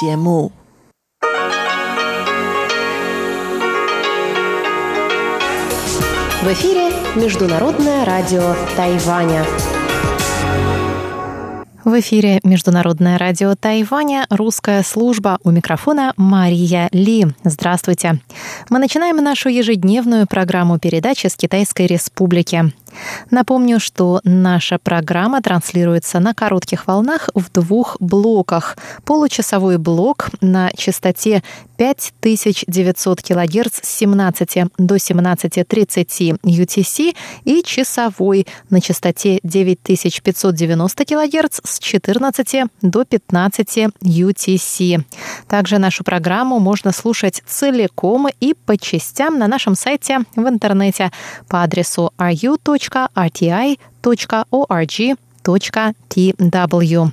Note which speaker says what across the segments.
Speaker 1: 节目。В эфире Международное радио Тайваня.
Speaker 2: В эфире Международное радио Тайваня, русская служба. У микрофона Мария Ли. Здравствуйте. Мы начинаем нашу ежедневную программу передачи с Китайской Республики. Напомню, что наша программа транслируется на коротких волнах в двух блоках. Получасовой блок на частоте 5900 кГц с 17 до 17.30 UTC и часовой на частоте 9590 кГц с 14 до 15 UTC. Также нашу программу можно слушать целиком и по частям на нашем сайте в интернете по адресу ru.com www.rti.org tw.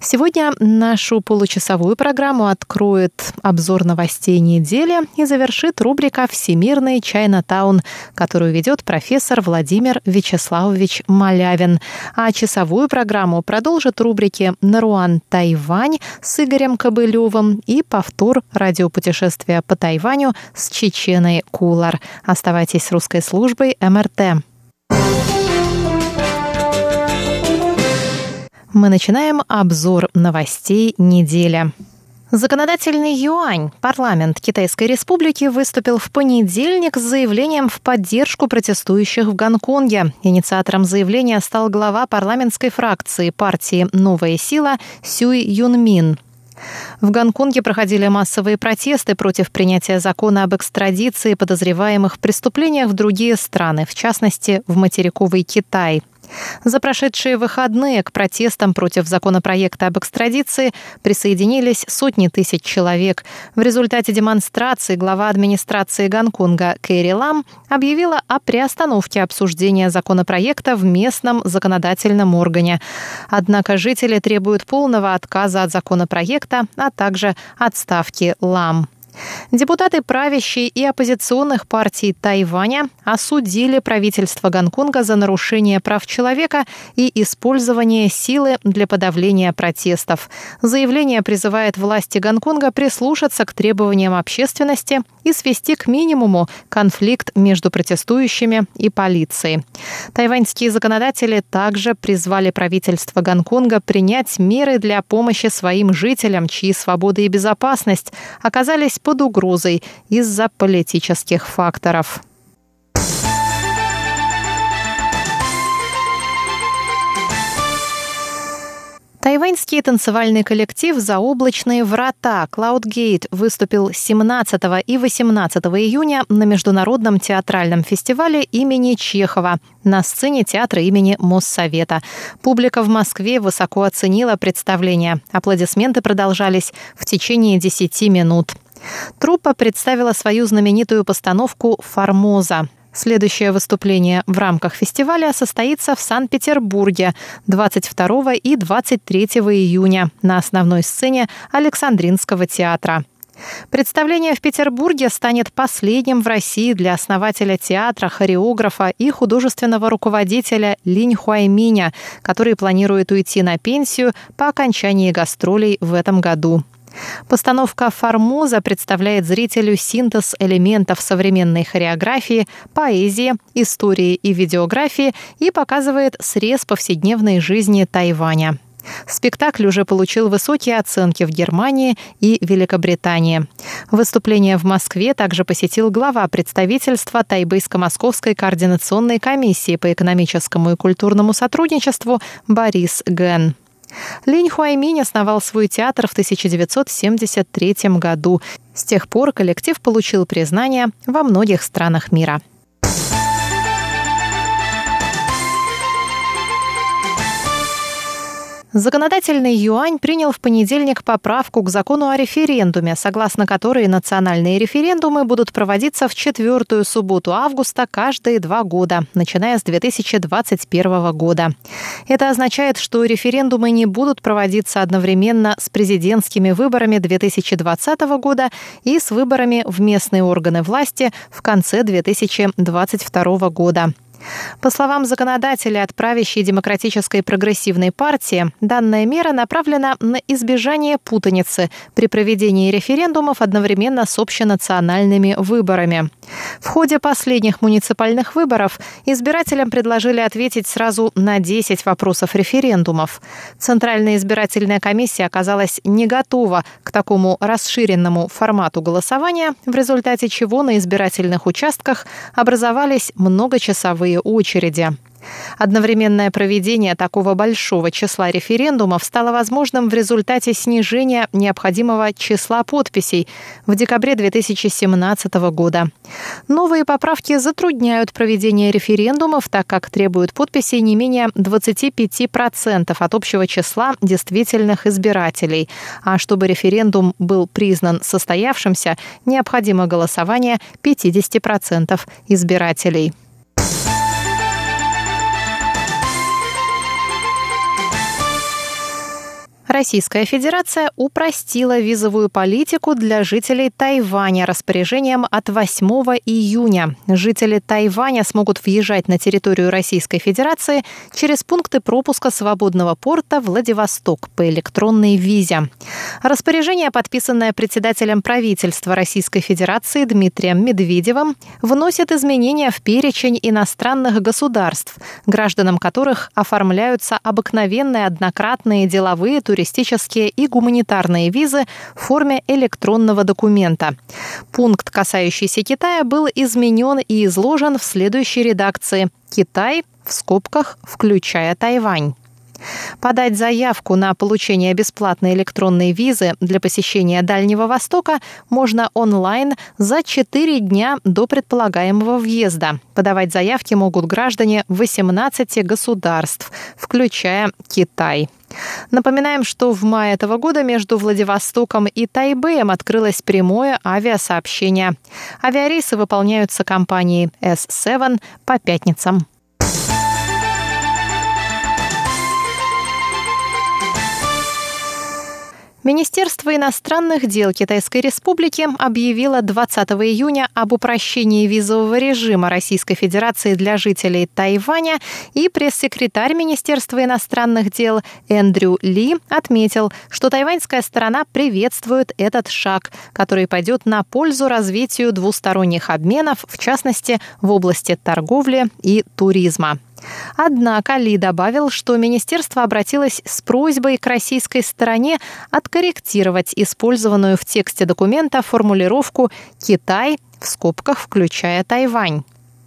Speaker 2: Сегодня нашу получасовую программу откроет обзор новостей недели и завершит рубрика «Всемирный Чайнатаун», которую ведет профессор Владимир Вячеславович Малявин. А часовую программу продолжит рубрики «Наруан Тайвань» с Игорем Кобылевым и повтор радиопутешествия по Тайваню с Чеченой Кулар. Оставайтесь с русской службой МРТ. Мы начинаем обзор новостей недели. Законодательный юань, парламент Китайской Республики, выступил в понедельник с заявлением в поддержку протестующих в Гонконге. Инициатором заявления стал глава парламентской фракции партии «Новая сила» Сюй Юн Мин. В Гонконге проходили массовые протесты против принятия закона об экстрадиции подозреваемых в преступлениях в другие страны, в частности, в материковый Китай – за прошедшие выходные к протестам против законопроекта об экстрадиции присоединились сотни тысяч человек. В результате демонстрации глава администрации Гонконга Кэрри Лам объявила о приостановке обсуждения законопроекта в местном законодательном органе. Однако жители требуют полного отказа от законопроекта, а также отставки Лам. Депутаты правящей и оппозиционных партий Тайваня осудили правительство Гонконга за нарушение прав человека и использование силы для подавления протестов. Заявление призывает власти Гонконга прислушаться к требованиям общественности и свести к минимуму конфликт между протестующими и полицией. Тайваньские законодатели также призвали правительство Гонконга принять меры для помощи своим жителям, чьи свободы и безопасность оказались под угрозой из-за политических факторов. Тайваньский танцевальный коллектив «Заоблачные врата» Cloudgate выступил 17 и 18 июня на Международном театральном фестивале имени Чехова на сцене театра имени Моссовета. Публика в Москве высоко оценила представление. Аплодисменты продолжались в течение 10 минут. Труппа представила свою знаменитую постановку «Формоза». Следующее выступление в рамках фестиваля состоится в Санкт-Петербурге 22 и 23 июня на основной сцене Александринского театра. Представление в Петербурге станет последним в России для основателя театра, хореографа и художественного руководителя Линь Хуайминя, который планирует уйти на пенсию по окончании гастролей в этом году. Постановка «Формоза» представляет зрителю синтез элементов современной хореографии, поэзии, истории и видеографии и показывает срез повседневной жизни Тайваня. Спектакль уже получил высокие оценки в Германии и Великобритании. Выступление в Москве также посетил глава представительства Тайбейско-Московской координационной комиссии по экономическому и культурному сотрудничеству Борис Ген. Линь Хуайминь основал свой театр в 1973 году. С тех пор коллектив получил признание во многих странах мира. Законодательный юань принял в понедельник поправку к закону о референдуме, согласно которой национальные референдумы будут проводиться в четвертую субботу августа каждые два года, начиная с 2021 года. Это означает, что референдумы не будут проводиться одновременно с президентскими выборами 2020 года и с выборами в местные органы власти в конце 2022 года. По словам законодателя от правящей демократической прогрессивной партии, данная мера направлена на избежание путаницы при проведении референдумов одновременно с общенациональными выборами. В ходе последних муниципальных выборов избирателям предложили ответить сразу на 10 вопросов референдумов. Центральная избирательная комиссия оказалась не готова к такому расширенному формату голосования, в результате чего на избирательных участках образовались многочасовые очереди. Одновременное проведение такого большого числа референдумов стало возможным в результате снижения необходимого числа подписей в декабре 2017 года. Новые поправки затрудняют проведение референдумов, так как требуют подписей не менее 25% от общего числа действительных избирателей. А чтобы референдум был признан состоявшимся, необходимо голосование 50% избирателей. Российская Федерация упростила визовую политику для жителей Тайваня распоряжением от 8 июня. Жители Тайваня смогут въезжать на территорию Российской Федерации через пункты пропуска свободного порта Владивосток по электронной визе. Распоряжение, подписанное председателем правительства Российской Федерации Дмитрием Медведевым, вносит изменения в перечень иностранных государств, гражданам которых оформляются обыкновенные однократные деловые туристические туристические и гуманитарные визы в форме электронного документа. Пункт, касающийся Китая, был изменен и изложен в следующей редакции. Китай в скобках, включая Тайвань. Подать заявку на получение бесплатной электронной визы для посещения Дальнего Востока можно онлайн за 4 дня до предполагаемого въезда. Подавать заявки могут граждане 18 государств, включая Китай. Напоминаем, что в мае этого года между Владивостоком и Тайбэем открылось прямое авиасообщение. Авиарейсы выполняются компанией S7 по пятницам. Министерство иностранных дел Китайской Республики объявило 20 июня об упрощении визового режима Российской Федерации для жителей Тайваня, и пресс-секретарь Министерства иностранных дел Эндрю Ли отметил, что тайваньская сторона приветствует этот шаг, который пойдет на пользу развитию двусторонних обменов, в частности, в области торговли и туризма. Однако Ли добавил, что министерство обратилось с просьбой к российской стороне откорректировать использованную в тексте документа формулировку «Китай» в скобках включая Тайвань.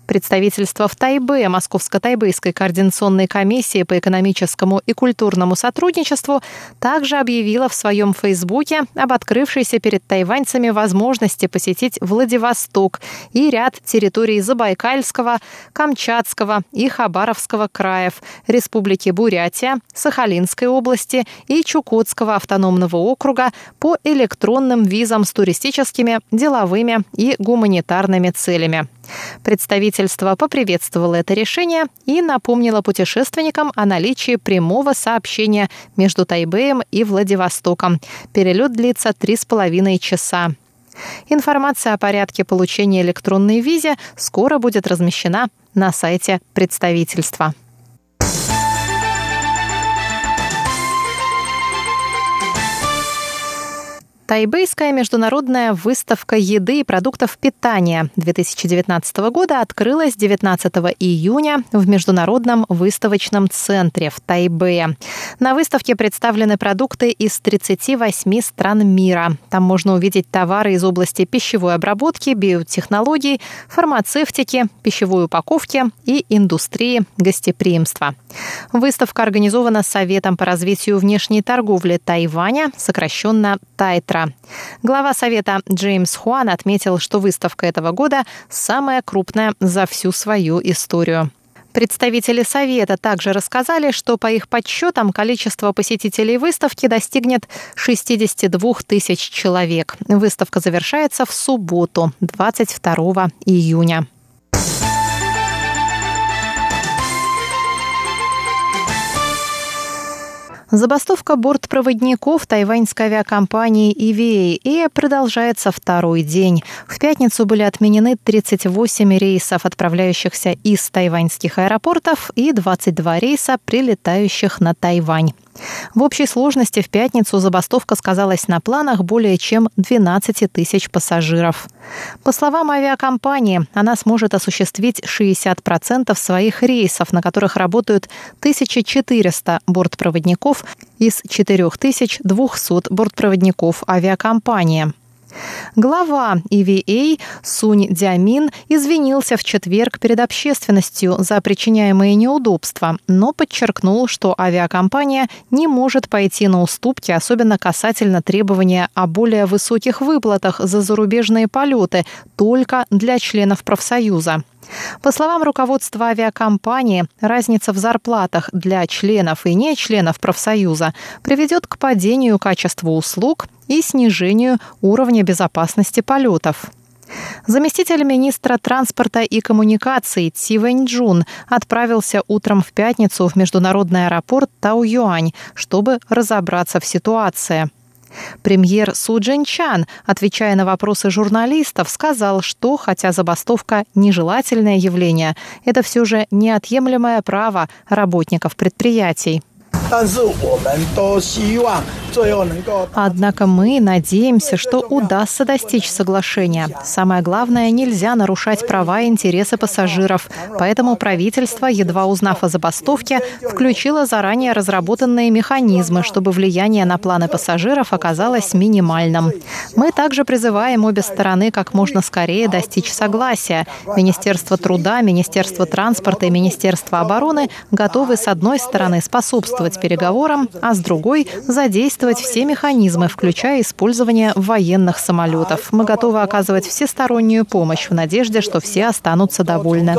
Speaker 2: Представительство в Тайбе Московско-Тайбэйской координационной комиссии по экономическому и культурному сотрудничеству также объявило в своем Фейсбуке об открывшейся перед тайваньцами возможности посетить Владивосток и ряд территорий Забайкальского, Камчатского и Хабаровского краев, Республики Бурятия, Сахалинской области и Чукотского автономного округа по электронным визам с туристическими, деловыми и гуманитарными целями. Представительство поприветствовало это решение и напомнило путешественникам о наличии прямого сообщения между Тайбэем и Владивостоком. Перелет длится три с половиной часа. Информация о порядке получения электронной визы скоро будет размещена на сайте представительства. Тайбэйская международная выставка еды и продуктов питания 2019 года открылась 19 июня в Международном выставочном центре в Тайбэе. На выставке представлены продукты из 38 стран мира. Там можно увидеть товары из области пищевой обработки, биотехнологий, фармацевтики, пищевой упаковки и индустрии гостеприимства. Выставка организована Советом по развитию внешней торговли Тайваня, сокращенно Тайтра мира. Глава Совета Джеймс Хуан отметил, что выставка этого года самая крупная за всю свою историю. Представители Совета также рассказали, что по их подсчетам количество посетителей выставки достигнет 62 тысяч человек. Выставка завершается в субботу, 22 июня. Забастовка бортпроводников тайваньской авиакомпании EVA продолжается второй день. В пятницу были отменены 38 рейсов, отправляющихся из тайваньских аэропортов, и 22 рейса, прилетающих на Тайвань. В общей сложности в пятницу забастовка сказалась на планах более чем 12 тысяч пассажиров. По словам авиакомпании, она сможет осуществить 60% своих рейсов, на которых работают 1400 бортпроводников из 4200 бортпроводников авиакомпании. Глава EVA Сунь Дямин извинился в четверг перед общественностью за причиняемые неудобства, но подчеркнул, что авиакомпания не может пойти на уступки, особенно касательно требования о более высоких выплатах за зарубежные полеты только для членов профсоюза. По словам руководства авиакомпании, разница в зарплатах для членов и не членов профсоюза приведет к падению качества услуг и снижению уровня безопасности полетов. Заместитель министра транспорта и коммуникаций Ци Вэньчжун отправился утром в пятницу в международный аэропорт Тау-Юань, чтобы разобраться в ситуации. Премьер Су Джин Чан, отвечая на вопросы журналистов, сказал, что, хотя забастовка – нежелательное явление, это все же неотъемлемое право работников предприятий. Однако мы надеемся, что удастся достичь соглашения. Самое главное, нельзя нарушать права и интересы пассажиров. Поэтому правительство, едва узнав о забастовке, включило заранее разработанные механизмы, чтобы влияние на планы пассажиров оказалось минимальным. Мы также призываем обе стороны как можно скорее достичь согласия. Министерство труда, Министерство транспорта и Министерство обороны готовы с одной стороны способствовать переговорам, а с другой – задействовать все механизмы, включая использование военных самолетов. Мы готовы оказывать всестороннюю помощь в надежде, что все останутся довольны.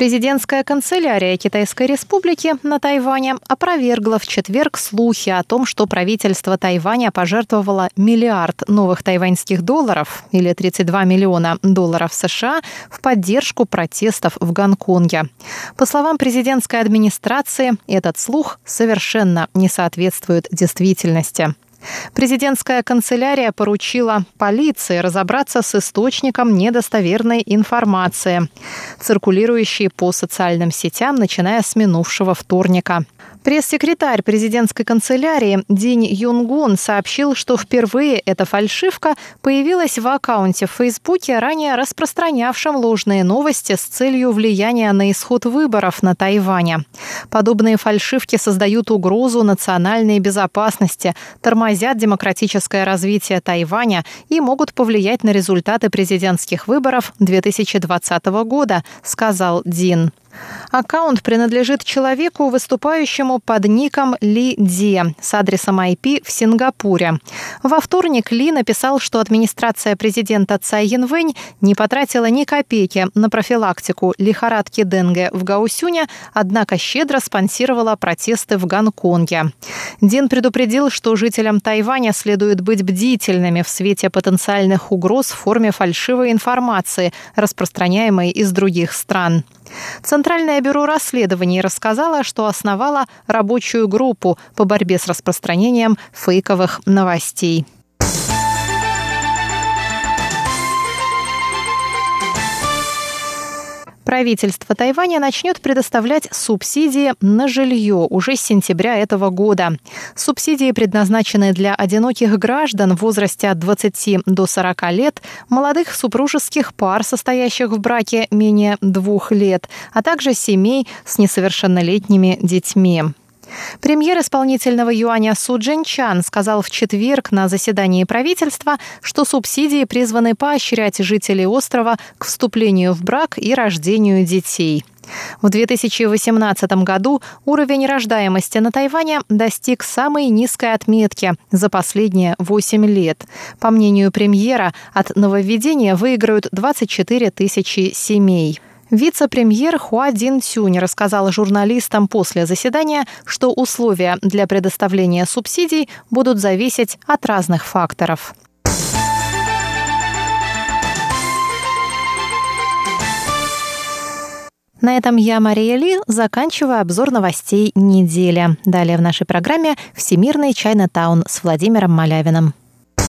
Speaker 2: Президентская канцелярия Китайской Республики на Тайване опровергла в четверг слухи о том, что правительство Тайваня пожертвовало миллиард новых тайваньских долларов или 32 миллиона долларов США в поддержку протестов в Гонконге. По словам президентской администрации, этот слух совершенно не соответствует действительности. Президентская канцелярия поручила полиции разобраться с источником недостоверной информации, циркулирующей по социальным сетям, начиная с минувшего вторника. Пресс-секретарь президентской канцелярии Динь Юнгун сообщил, что впервые эта фальшивка появилась в аккаунте в Фейсбуке, ранее распространявшем ложные новости с целью влияния на исход выборов на Тайване. Подобные фальшивки создают угрозу национальной безопасности, тормозят демократическое развитие Тайваня и могут повлиять на результаты президентских выборов 2020 года, сказал Дин. Аккаунт принадлежит человеку, выступающему под ником Ли Ди с адресом IP в Сингапуре. Во вторник Ли написал, что администрация президента Цай Янвэнь не потратила ни копейки на профилактику лихорадки Денге в Гаусюне, однако щедро спонсировала протесты в Гонконге. Дин предупредил, что жителям Тайваня следует быть бдительными в свете потенциальных угроз в форме фальшивой информации, распространяемой из других стран. Центральное бюро расследований рассказало, что основало рабочую группу по борьбе с распространением фейковых новостей. Правительство Тайваня начнет предоставлять субсидии на жилье уже с сентября этого года. Субсидии предназначены для одиноких граждан в возрасте от 20 до 40 лет, молодых супружеских пар, состоящих в браке менее двух лет, а также семей с несовершеннолетними детьми. Премьер исполнительного юаня Су Джин Чан сказал в четверг на заседании правительства, что субсидии призваны поощрять жителей острова к вступлению в брак и рождению детей. В 2018 году уровень рождаемости на Тайване достиг самой низкой отметки за последние 8 лет. По мнению премьера, от нововведения выиграют 24 тысячи семей. Вице-премьер Хуа Дин Цюнь рассказал журналистам после заседания, что условия для предоставления субсидий будут зависеть от разных факторов. На этом я, Мария Ли, заканчиваю обзор новостей недели. Далее в нашей программе «Всемирный Чайна Таун» с Владимиром Малявиным.